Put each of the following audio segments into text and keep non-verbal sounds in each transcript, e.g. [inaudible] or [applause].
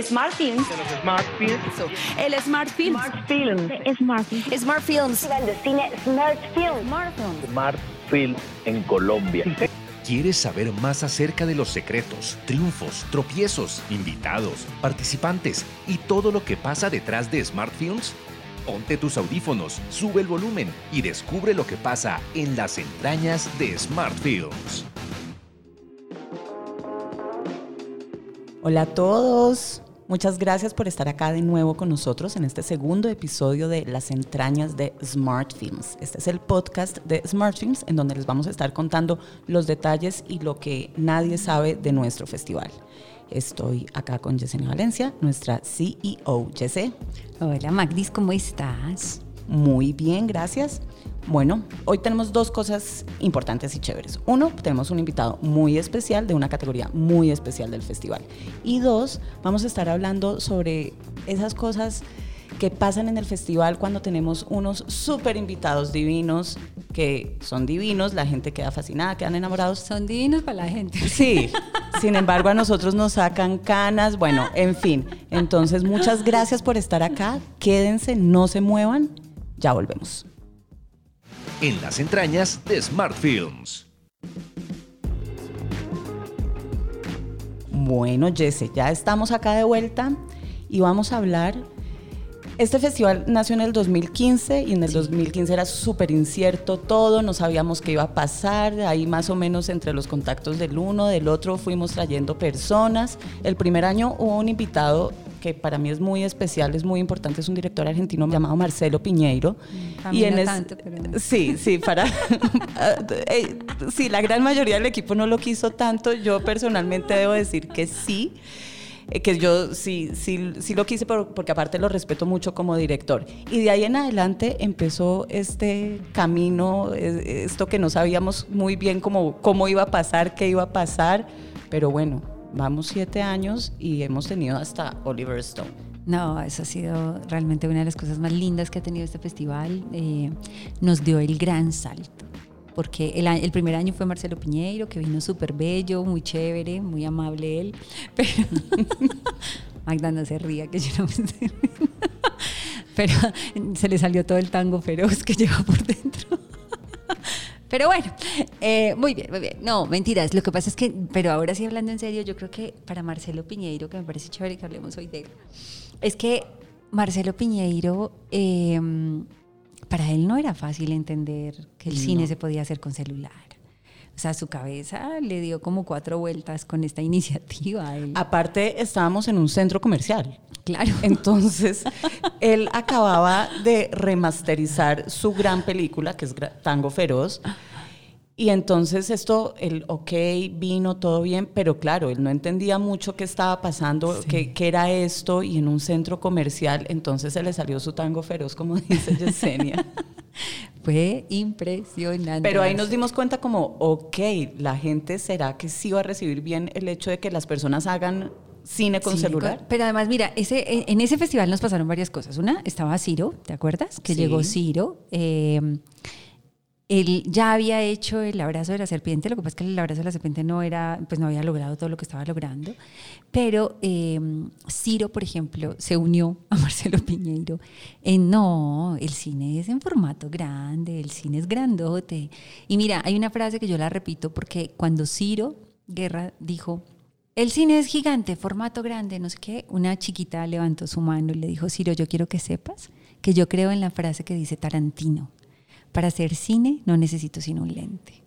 Smart Films. Smart Films. El Smart Film. Smart Films. Smart Film. Smart Films. de cine Smart Film. Smart Films. Smart Films en Colombia. ¿Quieres saber más acerca de los secretos, triunfos, tropiezos, invitados, participantes y todo lo que pasa detrás de Smart Films? Ponte tus audífonos, sube el volumen y descubre lo que pasa en las entrañas de Smart Films. Hola a todos. Muchas gracias por estar acá de nuevo con nosotros en este segundo episodio de Las entrañas de Smart Films. Este es el podcast de Smart Films en donde les vamos a estar contando los detalles y lo que nadie sabe de nuestro festival. Estoy acá con Yesenia Valencia, nuestra CEO. Yese. Hola Magdis, ¿cómo estás? Muy bien, gracias. Bueno, hoy tenemos dos cosas importantes y chéveres. Uno, tenemos un invitado muy especial de una categoría muy especial del festival. Y dos, vamos a estar hablando sobre esas cosas que pasan en el festival cuando tenemos unos súper invitados divinos que son divinos, la gente queda fascinada, quedan enamorados. Son divinos para la gente. Sí, sin embargo a nosotros nos sacan canas, bueno, en fin. Entonces, muchas gracias por estar acá, quédense, no se muevan, ya volvemos en las entrañas de Smart Films. Bueno, Jesse, ya estamos acá de vuelta y vamos a hablar. Este festival nació en el 2015 y en el 2015 era súper incierto todo, no sabíamos qué iba a pasar, ahí más o menos entre los contactos del uno, del otro fuimos trayendo personas. El primer año hubo un invitado que para mí es muy especial, es muy importante, es un director argentino llamado Marcelo Piñeiro. Mm, y en tanto, Sí, sí, para... [laughs] Eh, sí, la gran mayoría del equipo no lo quiso tanto, yo personalmente debo decir que sí eh, que yo sí, sí, sí lo quise porque aparte lo respeto mucho como director. Y de ahí en adelante empezó este camino, eh, esto que no sabíamos muy bien cómo, cómo iba a pasar, qué iba a pasar, pero bueno, vamos siete años y hemos tenido hasta Oliver Stone. No, eso ha sido realmente una de las cosas más lindas que ha tenido este festival. Eh, nos dio el gran salto, porque el, el, primer año fue Marcelo Piñeiro, que vino súper bello, muy chévere, muy amable él, [laughs] pero [laughs] Magda no se ría, que yo no me [laughs] pero se le salió todo el tango feroz que lleva por dentro. Pero bueno, eh, muy bien, muy bien. No, mentiras. Lo que pasa es que, pero ahora sí hablando en serio, yo creo que para Marcelo Piñeiro, que me parece chévere que hablemos hoy de él, es que Marcelo Piñeiro, em, para él no era fácil entender que el cine se podía hacer con celular. O sea, su cabeza le dio como cuatro vueltas con esta [laughs] iniciativa. Aparte, estábamos en un centro comercial. Claro. [laughs] Entonces, él acababa de remasterizar su gran película, que es Tango Feroz. Y entonces esto, el ok, vino todo bien, pero claro, él no entendía mucho qué estaba pasando, qué, era esto, y en un centro comercial, entonces se le salió su tango feroz, como dice Yesenia. [laughs] Fue impresionante. Pero ahí nos dimos cuenta como, ok, la gente será que sí va a recibir bien el hecho de que las personas hagan cine con celular. pero además, mira, ese, en ese festival nos pasaron varias cosas. Una, estaba Ciro, ¿te acuerdas? Que llegó Ciro. Eh, él ya había hecho el abrazo de la serpiente, lo que pasa es que el abrazo de la serpiente no era, pues no había logrado todo lo que estaba logrando, pero eh, Ciro, por ejemplo, se unió a [laughs] Marcelo Piñeiro en no, el cine es en formato grande, el cine es grandote. Y mira, hay una frase que yo la repito porque cuando Ciro Guerra dijo, el cine es gigante, formato grande, no sé qué. Una chiquita levantó su mano y le dijo, Ciro, yo quiero que sepas que yo creo en la frase que dice Tarantino. Para hacer cine no necesito sino un lente.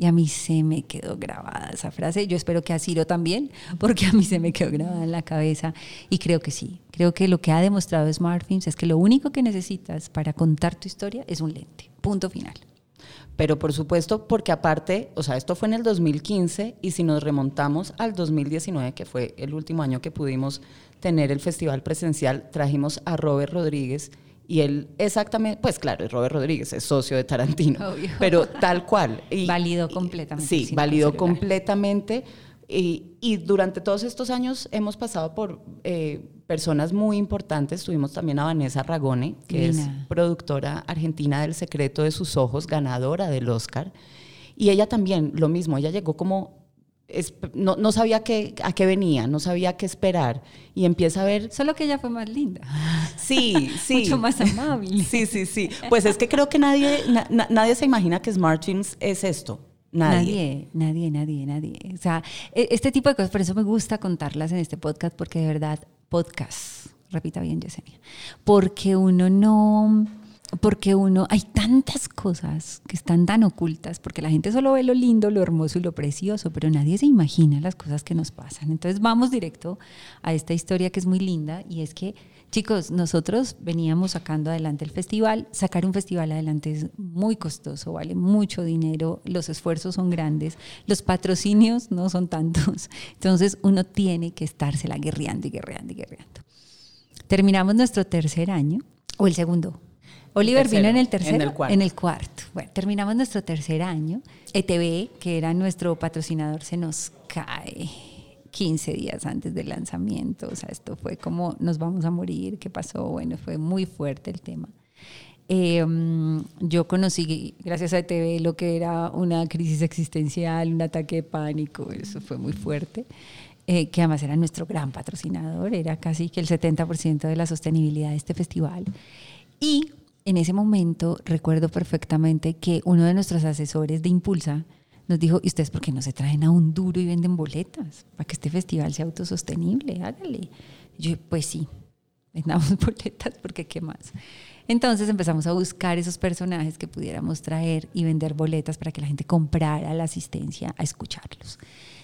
Y a mí se me quedó grabada esa frase. Yo espero que a Ciro también, porque a mí se me quedó grabada en la cabeza. Y creo que sí. Creo que lo que ha demostrado Smartfilms es que lo único que necesitas para contar tu historia es un lente. Punto final. Pero por supuesto, porque aparte, o sea, esto fue en el 2015 y si nos remontamos al 2019, que fue el último año que pudimos tener el festival presencial, trajimos a Robert Rodríguez y él exactamente, pues claro, Robert Rodríguez es socio de Tarantino, pero tal cual. Y, [laughs] validó completamente. Sí, validó completamente. Y, durante todos estos años hemos pasado por eh, personas muy importantes. Tuvimos también a Vanessa Ragone, que es productora argentina del Secreto de sus Ojos, ganadora del Oscar. Y ella también, lo mismo, ella llegó como no, no sabía qué, a qué venía, no sabía qué esperar. Y empieza a ver Solo que ella fue más linda. Sí, [laughs] sí. Mucho más amable. Sí, sí, sí. Pues es que creo que nadie, na- na- nadie se imagina que Smart Films es esto. Nadie. Nadie, nadie, nadie, nadie. O sea, e- este tipo de cosas, por eso me gusta contarlas en este podcast, porque de verdad, podcast, repita bien, Yesenia, porque uno no, porque uno, hay tantas cosas que están tan ocultas, porque la gente solo ve lo lindo, lo hermoso y lo precioso, pero nadie se imagina las cosas que nos pasan. Entonces vamos directo a esta historia que es muy linda y es que Chicos, nosotros veníamos sacando adelante el festival. Sacar un festival adelante es muy costoso, vale mucho dinero, los esfuerzos son grandes, los patrocinios no son tantos. Entonces uno tiene que estársela guerreando y guerreando y guerreando. Terminamos nuestro tercer año, o el segundo. Oliver tercero, vino en el en tercero, el cuarto. en el cuarto. Bueno, terminamos nuestro tercer año. ETV, que era nuestro patrocinador, se nos cae 15 días antes del lanzamiento. O sea, esto fue como nos vamos a morir, ¿qué pasó? Bueno, fue muy fuerte el tema. Eh, mm, yo conocí, gracias a ETV, lo que era una crisis existencial, un ataque de pánico, eso fue muy fuerte. Eh, que además era nuestro gran patrocinador, era casi que el 70% de la sostenibilidad de este festival. Y en ese momento recuerdo perfectamente que uno de nuestros asesores de Impulsa nos dijo, ¿y ustedes por qué no se traen a un duro y venden boletas para que este festival sea autosostenible? Hágale. Yo, pues sí, vendamos [laughs] boletas porque qué más. Entonces empezamos a buscar esos personajes que pudiéramos traer y vender boletas para que la gente comprara la asistencia a escucharlos.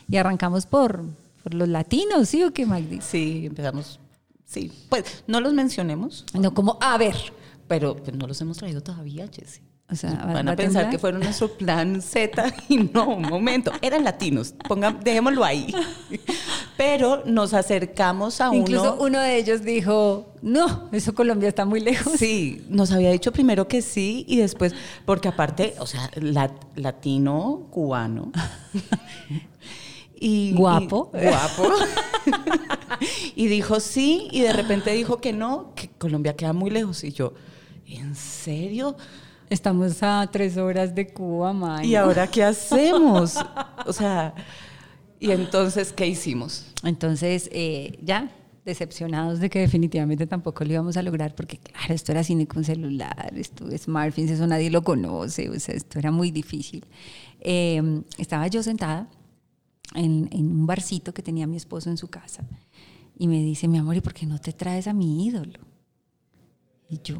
Y arrancamos por, por los latinos, ¿sí o qué, Magdi? Sí, empezamos. Sí, pues no los mencionemos, No, como, a ver, pero pues, no los hemos traído todavía, Jessy. O sea, ¿va- Van va a pensar temblar? que fueron nuestro plan Z y no, un momento, eran latinos, pongan, dejémoslo ahí. Pero nos acercamos a Incluso uno. uno de ellos dijo, no, eso Colombia está muy lejos. Sí, nos había dicho primero que sí y después, porque aparte, o sea, la- latino, cubano. Y, Guapo. y- guapo. y dijo sí y de repente dijo que no, que Colombia queda muy lejos. Y yo, ¿en serio? Estamos a tres horas de Cuba, May. ¿Y ahora qué hacemos? O sea, y entonces, ¿qué hicimos? Entonces, eh, ya, decepcionados de que definitivamente tampoco lo íbamos a lograr, porque claro, esto era cine con celular, esto es smartphones, eso nadie lo conoce, o sea, esto era muy difícil. Eh, estaba yo sentada en, en un barcito que tenía mi esposo en su casa y me dice, mi amor, ¿y por qué no te traes a mi ídolo? Y yo,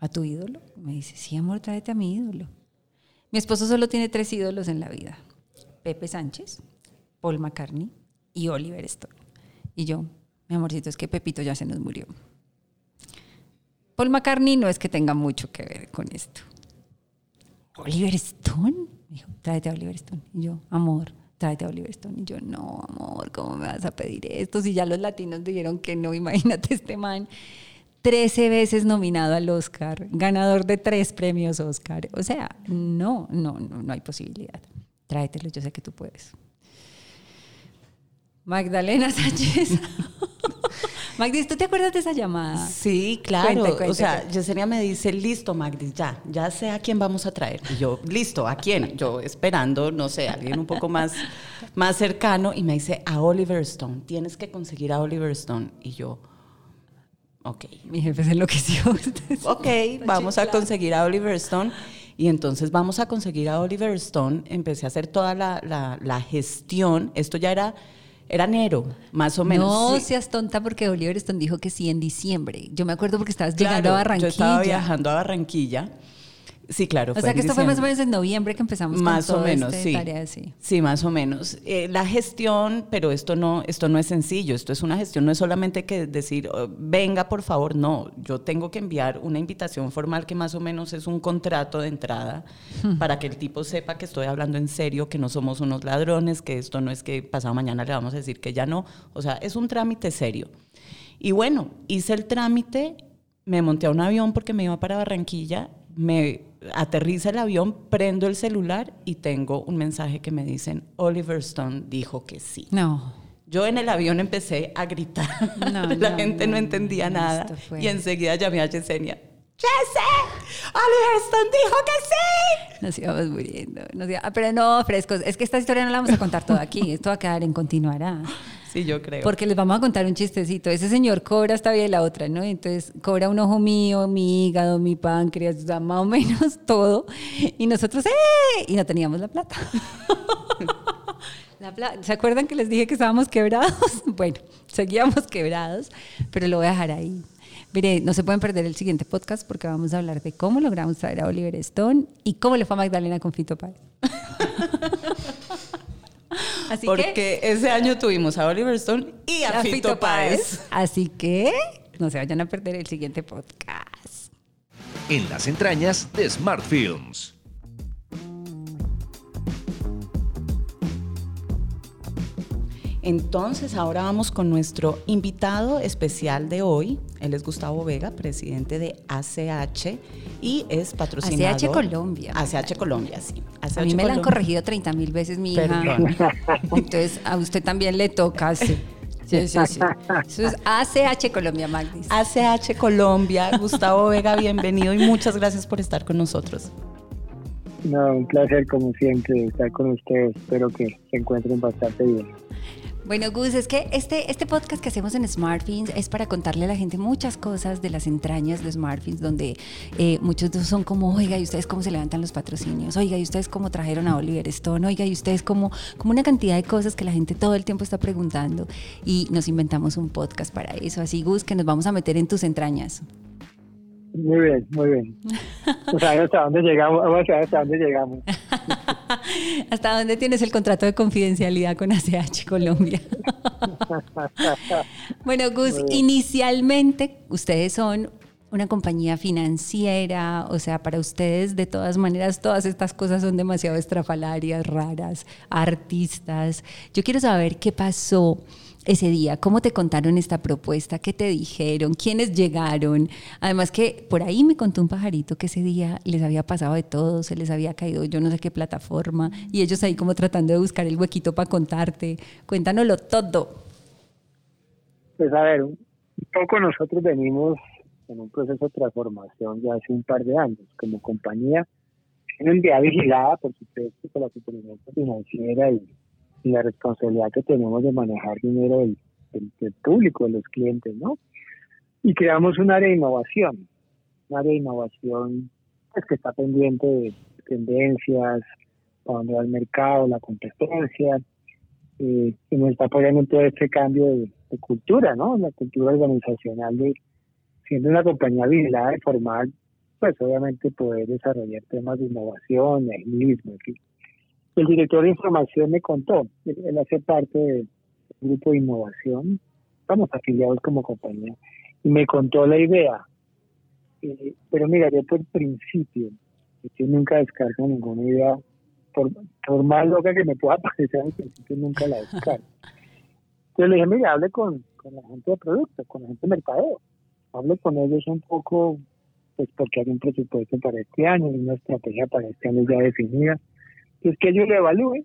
¿a tu ídolo? Me dice, sí, amor, tráete a mi ídolo. Mi esposo solo tiene tres ídolos en la vida. Pepe Sánchez, Paul McCartney y Oliver Stone. Y yo, mi amorcito, es que Pepito ya se nos murió. Paul McCartney no es que tenga mucho que ver con esto. Oliver Stone, me dijo, tráete a Oliver Stone. Y yo, amor, tráete a Oliver Stone. Y yo, no, amor, ¿cómo me vas a pedir esto? Si ya los latinos dijeron que no, imagínate este man. 13 veces nominado al Oscar, ganador de tres premios Oscar. O sea, no, no, no, no hay posibilidad. Tráetelo, yo sé que tú puedes. Magdalena [laughs] Sánchez. Magdi, ¿tú te acuerdas de esa llamada? Sí, claro. Cuente, cuente, o sea, cuente. Yesenia me dice, listo, Magdi, ya, ya sé a quién vamos a traer. Y yo, listo, ¿a quién? Yo esperando, no sé, alguien un poco más, más cercano. Y me dice, a Oliver Stone, tienes que conseguir a Oliver Stone. Y yo, ok. Mi jefe se enloqueció. [laughs] Ok, vamos a conseguir a Oliver Stone. Y entonces vamos a conseguir a Oliver Stone. Empecé a hacer toda la, la- la gestión. Esto ya era, era enero, más o menos. No Sí. seas tonta porque Oliver Stone dijo que sí en diciembre. Yo me acuerdo porque estabas Claro, llegando a Barranquilla. Yo estaba viajando a Barranquilla. Sí, claro. O sea que esto fue más o menos en noviembre que empezamos Más con o menos, sí. tarea, sí. Sí, más o menos. Eh, la gestión, pero esto no, esto no es sencillo. Esto es una gestión, no es solamente que decir, oh, venga, por favor, no. Yo tengo que enviar una invitación formal que más o menos es un contrato de entrada para que el tipo sepa que estoy hablando en serio, que no somos unos ladrones, que esto no es que pasado mañana le vamos a decir que ya no. O sea, es un trámite serio. Y bueno, hice el trámite, me monté a un avión porque me iba para Barranquilla, me aterriza el avión, prendo el celular y tengo un mensaje que me dicen, Oliver Stone dijo que sí. No. Yo en el avión empecé a gritar, No, [laughs] la no, gente no, no, entendía nada esto fue- y enseguida llamé a Yesenia. ¡Ya sé! Oliver dijo que sí. Nos íbamos muriendo. nos iba- ah, pero no, frescos. Es que esta historia no la vamos a contar toda aquí. Esto va a quedar en continuará. Sí, yo creo. Porque les vamos a contar un chistecito. Ese señor cobra esta vida y la otra, ¿no? Entonces cobra un ojo mío, mi hígado, mi páncreas, o sea, más o menos [laughs] todo. Y nosotros, ¡eh! Y no teníamos la plata. [laughs] La ¿Se acuerdan que les dije que estábamos quebrados? [laughs] Bueno, seguíamos quebrados, pero lo voy a dejar ahí. Mire, no se pueden perder el siguiente podcast porque vamos a hablar de cómo logramos traer a Oliver Stone y cómo le fue a Magdalena con Fito Páez. [laughs] Así que Porque ese año tuvimos a Oliver Stone y a, a Fito, Páez. Así que no se vayan a perder el siguiente podcast. En las entrañas de Smart Films. Entonces, ahora vamos con nuestro invitado especial de hoy. Él es Gustavo Vega, presidente de ACH y es patrocinador. ACH Colombia. ACH Colombia, sí. ACH A mí me la han Colombia. corregido 30 mil veces mi hija. [laughs] Entonces a usted también le toca. Sí, sí, sí. sí. [laughs] Eso es ACH Colombia, Magdis. ACH Colombia, Gustavo Vega, bienvenido y muchas gracias por estar con nosotros. No, un placer como siempre estar con ustedes. Espero que se encuentren bastante bien. Bueno, Gus, es que este, este podcast que hacemos en SmartFins es para contarle a la gente muchas cosas de las entrañas de SmartFins, donde eh, muchos son como, oiga, ¿y ustedes cómo se levantan los patrocinios? Oiga, ¿y ustedes cómo trajeron a Oliver Stone? Oiga, ¿y ustedes cómo? Como una cantidad de cosas que la gente todo el tiempo está preguntando y nos inventamos un podcast para eso. Así, Gus, que nos vamos a meter en tus entrañas. Muy bien, muy bien. Vamos [laughs] a ver hasta dónde llegamos. Vamos a ver hasta dónde llegamos. [laughs] ¿Hasta dónde tienes el contrato de confidencialidad con ACH Colombia? [laughs] bueno, Gus, inicialmente ustedes son una compañía financiera, o sea, para ustedes de todas maneras todas estas cosas son demasiado estrafalarias, raras, artistas. Yo quiero saber qué pasó ese día, cómo te contaron esta propuesta, qué te dijeron, quiénes llegaron. Además que por ahí me contó un pajarito que ese día les había pasado de todo, se les había caído yo no sé qué plataforma y ellos ahí como tratando de buscar el huequito para contarte. Cuéntanoslo todo. Pues a ver, un poco nosotros venimos en un proceso de transformación ya hace un par de años como compañía, en un día vigilada, por supuesto, por la superintendencia financiera y, y la responsabilidad que tenemos de manejar dinero del, del- público, de los clientes, ¿no? Y creamos un área de innovación, un área de innovación pues, que está pendiente de tendencias, para dónde va el mercado, la competencia, eh, y nos está apoyando en todo este cambio de, cultura, ¿no? La cultura organizacional de siendo una compañía vigilada y formal, pues obviamente poder desarrollar temas de innovación, agilismo, en fin. El director de información me contó, él, hace parte del grupo de innovación, estamos afiliados como compañía, y me contó la idea. Eh, pero mira, yo por principio, yo nunca descargo ninguna idea, por, por más loca que me pueda [laughs] parecer, al principio nunca la descargo. Entonces le dije, mira, hable con, con la gente de producto, con la gente de mercadeo. Hable con ellos un poco, pues porque hay un presupuesto para este año una estrategia para este año ya definida. Entonces que ellos lo evalúen.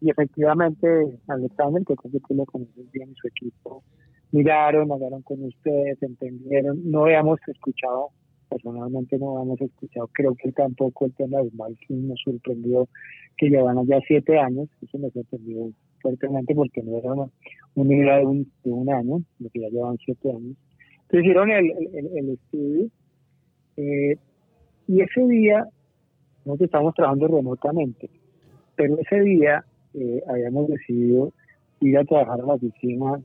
Y efectivamente, Alexander, que creo que tú lo conoces bien, y su equipo, miraron, hablaron con ustedes, entendieron. No habíamos escuchado, personalmente no habíamos escuchado, creo que tampoco el tema de Malkin nos sorprendió que llevan ya siete años, eso me sorprendió fuertemente porque no era una, una idea de un, de un año, lo que ya llevan siete años. Entonces hicieron el, el, el estudio eh, y ese día nosotros estábamos trabajando remotamente, pero ese día eh, habíamos decidido ir a trabajar a la oficina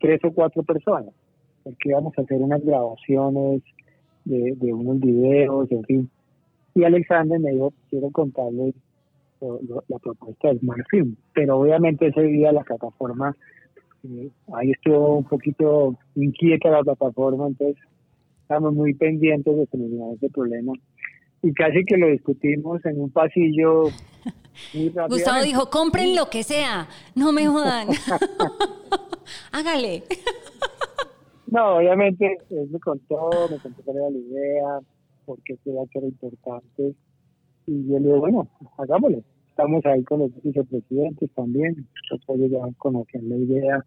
tres o cuatro personas, porque íbamos a hacer unas grabaciones de, unos videos, en fin. Y Alexander me dijo, quiero contarles la propuesta de Smart Film, pero obviamente ese día la plataforma, eh, ahí estuvo un poquito inquieta la plataforma, entonces estamos muy pendientes de solucionar ese problema. Y casi que lo discutimos en un pasillo muy [laughs] rápido. Gustavo dijo, compren lo que sea, no me jodan. [laughs] Hágale. No, obviamente él me contó, me contó cuál era la idea, por qué creía que era importante. Y yo le digo, bueno, hagámoslo. Estamos ahí con los vicepresidentes también, nosotros ya conocían la idea.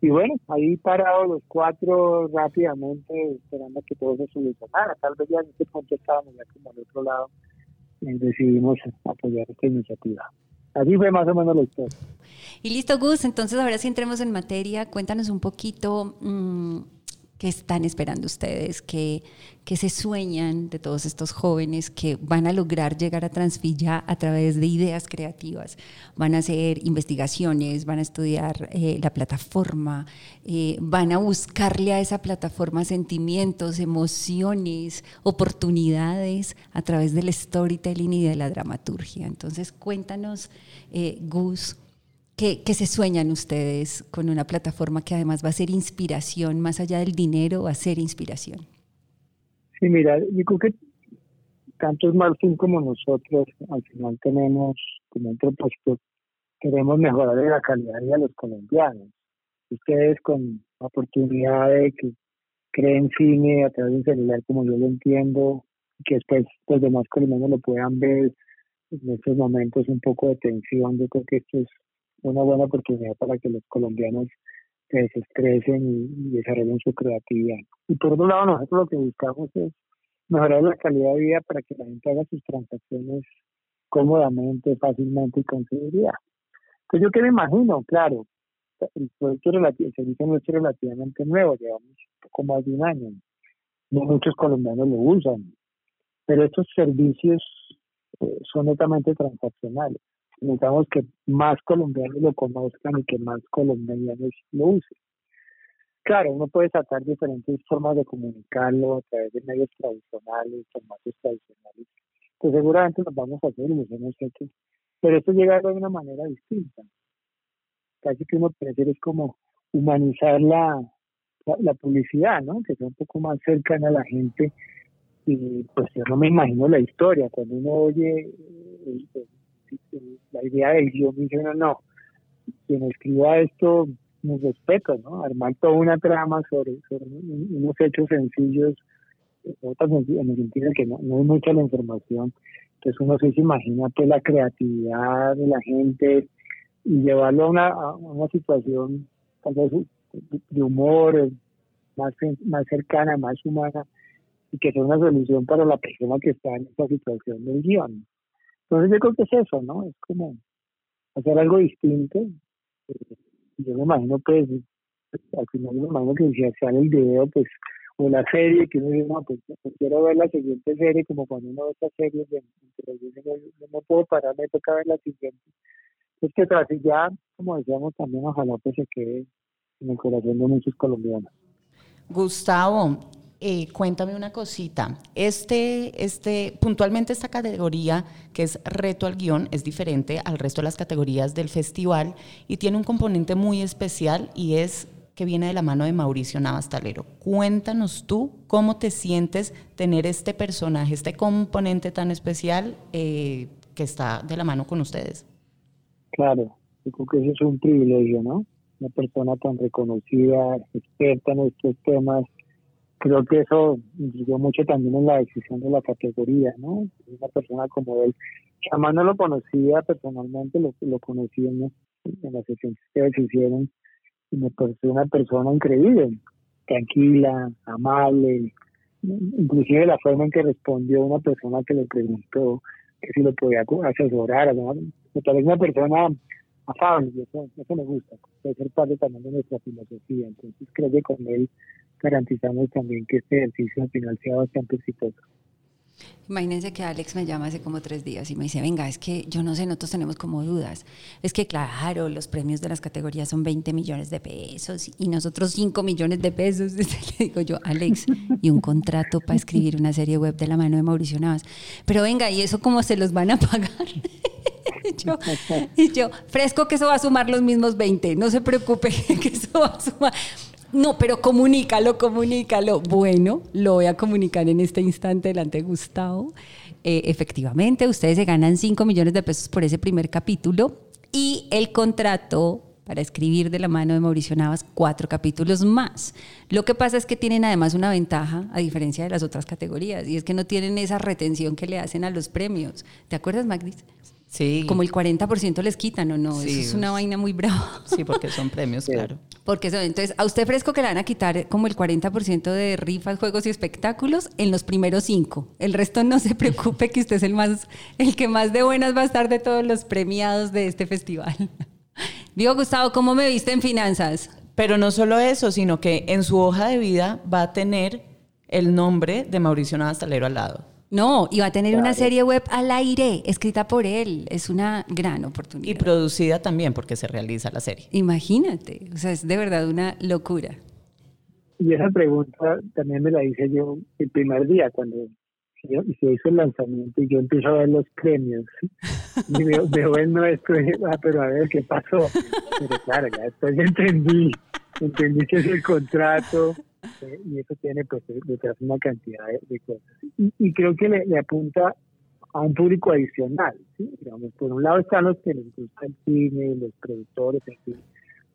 Y bueno, ahí parados los cuatro rápidamente esperando que todo se solucionara. Tal vez ya en ese punto estábamos ya como al otro lado y decidimos apoyar esta iniciativa. Así fue más o menos la historia. Y listo, Gus, entonces ahora sí entremos en materia. Cuéntanos un poquito mmm, qué están esperando ustedes, qué se sueñan de todos estos jóvenes que van a lograr llegar a Transvilla a través de ideas creativas. Van a hacer investigaciones, van a estudiar eh, la plataforma, eh, van a buscarle a esa plataforma sentimientos, emociones, oportunidades a través del storytelling y de la dramaturgia. Entonces, cuéntanos, eh, Gus, ¿Qué, ¿Qué, se sueñan ustedes con una plataforma que además va a ser inspiración, más allá del dinero, va a ser inspiración? Sí, mira, yo creo que tanto Smartphone como nosotros al final tenemos como un propósito, queremos mejorar la calidad de vida de los colombianos. Ustedes con la oportunidad de que creen cine a través de un celular como yo lo entiendo, que después los demás colombianos lo puedan ver en estos momentos un poco de tensión, yo creo que esto es una buena oportunidad para que los colombianos se desestresen y, desarrollen su creatividad. Y por otro lado, nosotros lo que buscamos es mejorar la calidad de vida para que la gente haga sus transacciones cómodamente, fácilmente y con seguridad. Pues yo que me imagino, claro, el producto el servicio nuestro es relativamente nuevo, llevamos poco más de un año. No muchos colombianos lo usan, pero estos servicios eh, son netamente transaccionales necesitamos que más colombianos lo conozcan y que más colombianos lo usen. Claro, uno puede sacar diferentes formas de comunicarlo a través de medios tradicionales, formatos tradicionales, pues seguramente nos vamos a hacer y los hemos hecho, pero esto llega de una manera distinta. Casi que uno puede hacer es como humanizar la, la, publicidad, ¿no? Que sea un poco más cercana a la gente y pues yo no me imagino la historia, cuando uno oye la idea del guion dice, no, no, quien escriba esto, nos respeto, ¿no? Armar toda una trama sobre, unos hechos sencillos, en el sentido que no, no hay mucha la información, entonces uno se imagina pues la creatividad de la gente y llevarlo a una, a una situación tal vez de humor, más, más cercana, más humana, y que sea una solución para la persona que está en esa situación del guion. Entonces yo creo que es eso, ¿no? Es como hacer algo distinto. Eh, yo me imagino, pues, al final me imagino que si sale el video, pues, o la serie, que uno dice, no, pues, pues, quiero ver la siguiente serie, como cuando uno ve estas series no, puedo parar, me toca ver la siguiente. Es que tras ya, como decíamos también, ojalá pues se quede en el corazón de muchos colombianos. Gustavo, eh, cuéntame una cosita. Este, este, puntualmente esta categoría, que es reto al guion, es diferente al resto de las categorías del festival y tiene un componente muy especial y es que viene de la mano de Mauricio Navastalero. Cuéntanos tú cómo te sientes tener este personaje, este componente tan especial eh, que está de la mano con ustedes. Claro, yo creo que eso es un privilegio, ¿no? Una persona tan reconocida, experta en estos temas, creo que eso influyó mucho también en la decisión de la categoría, ¿no? Una persona como él, jamás no lo conocía personalmente, lo, lo conocí en, las sesiones que se hicieron y me pareció una persona increíble, tranquila, amable, inclusive la forma en que respondió una persona que le preguntó que si lo podía asesorar, ¿no? me parece una persona afable, eso, eso me gusta, puede ser parte también de nuestra filosofía, entonces creo que con él garantizamos también que este ejercicio al final sea bastante exitoso. Imagínense que Alex me llama hace como tres días y me dice, venga, es que yo no sé, nosotros tenemos como dudas. Es que claro, los premios de las categorías son 20 millones de pesos y nosotros 5 millones de pesos. [laughs] Le digo yo, Alex, y un contrato para escribir una serie web de la mano de Mauricio Navas. Pero venga, ¿y eso cómo se los van a pagar? [laughs] yo, y yo, fresco que eso va a sumar los mismos 20, no se preocupe [laughs] que eso va a sumar. No, pero comunícalo, comunícalo. Bueno, lo voy a comunicar en este instante delante de Gustavo. Eh, efectivamente, ustedes se ganan 5 millones de pesos por ese primer capítulo y el contrato para escribir de la mano de Mauricio Navas cuatro capítulos más. Lo que pasa es que tienen además una ventaja, a diferencia de las otras categorías, y es que no tienen esa retención que le hacen a los premios. ¿Te acuerdas, Magdis? Sí. Como el 40% les quitan, ¿o no? Sí, Eso es una vaina muy brava. Sí, porque son premios, claro. Porque eso, entonces, a usted fresco que le van a quitar como el 40% de rifas, juegos y espectáculos en los primeros cinco. El resto no se preocupe que usted es el más, el que más de buenas va a estar de todos los premiados de este festival. Digo, Gustavo, ¿cómo me viste en finanzas? Pero no solo eso, sino que en su hoja de vida va a tener el nombre de Mauricio Navastalero al lado. No, y va a tener una serie web al aire, escrita por él. Es una gran Y oportunidad. producida también porque se realiza la serie. Imagínate, o sea, es de verdad una locura. Y esa pregunta también me la hice yo el primer día cuando se se hizo el lanzamiento y yo empiezo a ver los premios y veo, veo el nuestro y ah, pero a ver qué pasó. Pero claro, ya después ya entendí, entendí que es el contrato eh, y eso tiene pues detrás una cantidad de, de cosas. Y, y creo que le, le apunta a un público adicional, ¿sí? Digamos, por un lado están los que les gusta el cine, los productores, en fin,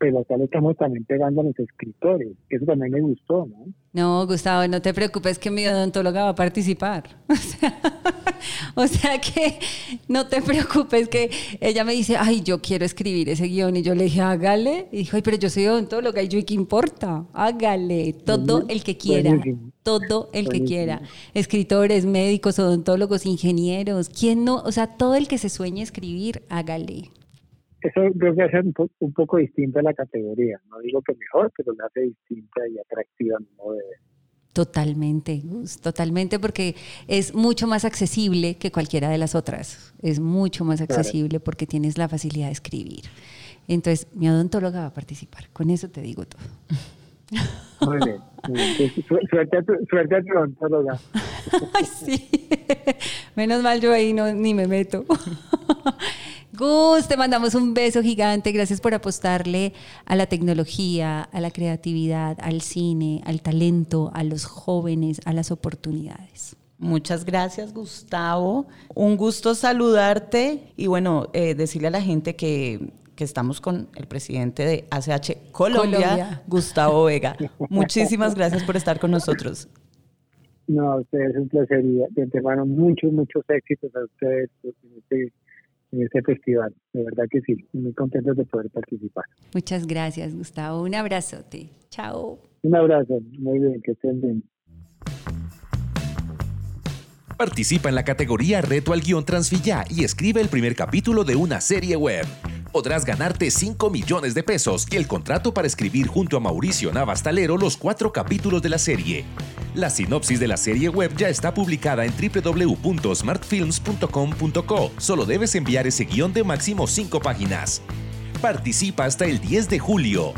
pero acá le estamos también pegando a los escritores, que eso también me gustó, ¿no? No, Gustavo, no te preocupes que mi odontóloga va a participar. [laughs] O sea, o sea que no te preocupes que ella me dice, ay, yo quiero escribir ese guion. Y yo le dije, hágale. Y dijo, ay, pero yo soy odontóloga. Y yo, ¿y qué importa? Hágale. Todo el que quiera. Buenísimo. Todo el que quiera. Escritores, médicos, odontólogos, ingenieros. ¿Quién no? O sea, todo el que se sueñe escribir, hágale. Eso creo que hace un, po- un poco distinta la categoría. No digo que mejor, pero la hace distinta y atractiva modo de ver. Totalmente, totalmente, porque es mucho más accesible que cualquiera de las otras. Es mucho más Claro. accesible porque tienes la facilidad de escribir. Entonces, mi odontóloga va a participar. Con eso te digo todo. Muy bien. su- suerte, a tu, suerte a tu odontóloga. [laughs] Ay, sí. Menos mal yo ahí no, ni me meto. Gus, te mandamos un beso gigante. Gracias por apostarle a la tecnología, a la creatividad, al cine, al talento, a los jóvenes, a las oportunidades. Muchas gracias, Gustavo. Un gusto saludarte y bueno, eh, decirle a la gente que, que estamos con el presidente de ACH Colombia, Colombia. Gustavo [laughs] Vega. Muchísimas gracias por estar con nosotros. No, a ustedes es un placer y de antemano muchos, muchos éxitos a ustedes en este festival. De verdad que sí, muy contentos de poder participar. Muchas gracias, Gustavo. Un abrazote. Chao. Un abrazo, muy bien, que estén bien. Participa en la categoría Reto al Guión Transvilla y escribe el primer capítulo de una serie web. Podrás ganarte 5 millones de pesos y el contrato para escribir junto a Mauricio Navastalero los cuatro capítulos de la serie. La sinopsis de la serie web ya está publicada en www.smartfilms.com.co. Solo debes enviar ese guion de máximo 5 páginas. Participa hasta el 10 de julio.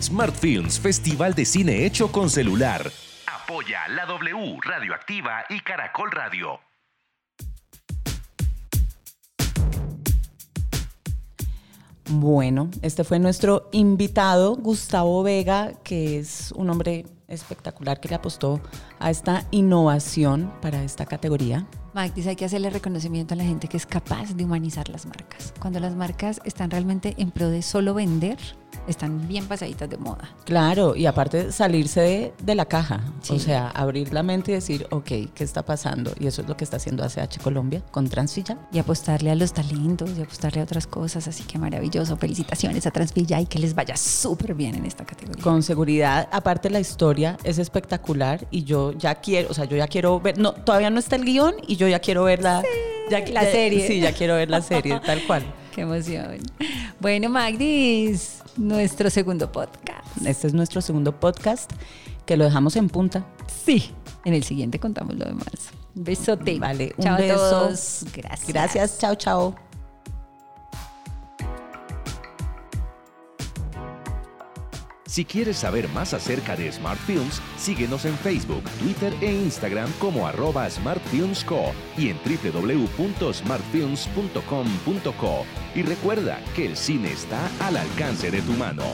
Smart Films, Festival de Cine hecho con celular. Apoya la W Radioactiva y Caracol Radio. Bueno, este fue nuestro invitado, Gustavo Vega, que es un hombre espectacular que le apostó a esta innovación para esta categoría. Magdis, hay que hacerle reconocimiento a la gente que es capaz de humanizar las marcas. Cuando las marcas están realmente en pro de solo vender, están bien pasaditas de moda. Claro, y aparte salirse de, de la caja, Sí. o sea, abrir la mente y decir, ok, ¿qué está pasando? Y eso es lo que está haciendo ACH Colombia con Transvilla. Y apostarle a los talentos y apostarle a otras cosas. Así que maravilloso. Felicitaciones a Transvilla y que les vaya súper bien en esta categoría. Con seguridad, aparte la historia es espectacular y yo ya quiero, o sea, yo ya quiero ver, no, todavía no está el guion y yo ya quiero ver la, ya- la ya- serie. Sí, ya quiero ver la serie, [laughs] tal cual. [laughs] Qué emoción. Bueno, Magdis, nuestro segundo podcast. Este es nuestro segundo podcast que lo dejamos en punta. Sí. En el siguiente contamos lo demás. Un besote. Vale, un Chao beso. a todos. Gracias. Gracias, chao, chao. Si quieres saber más acerca de Smart Films, síguenos en Facebook, Twitter e Instagram como arroba smartfilmsco y en www.smartfilms.com.co. Y recuerda que el cine está al alcance de tu mano.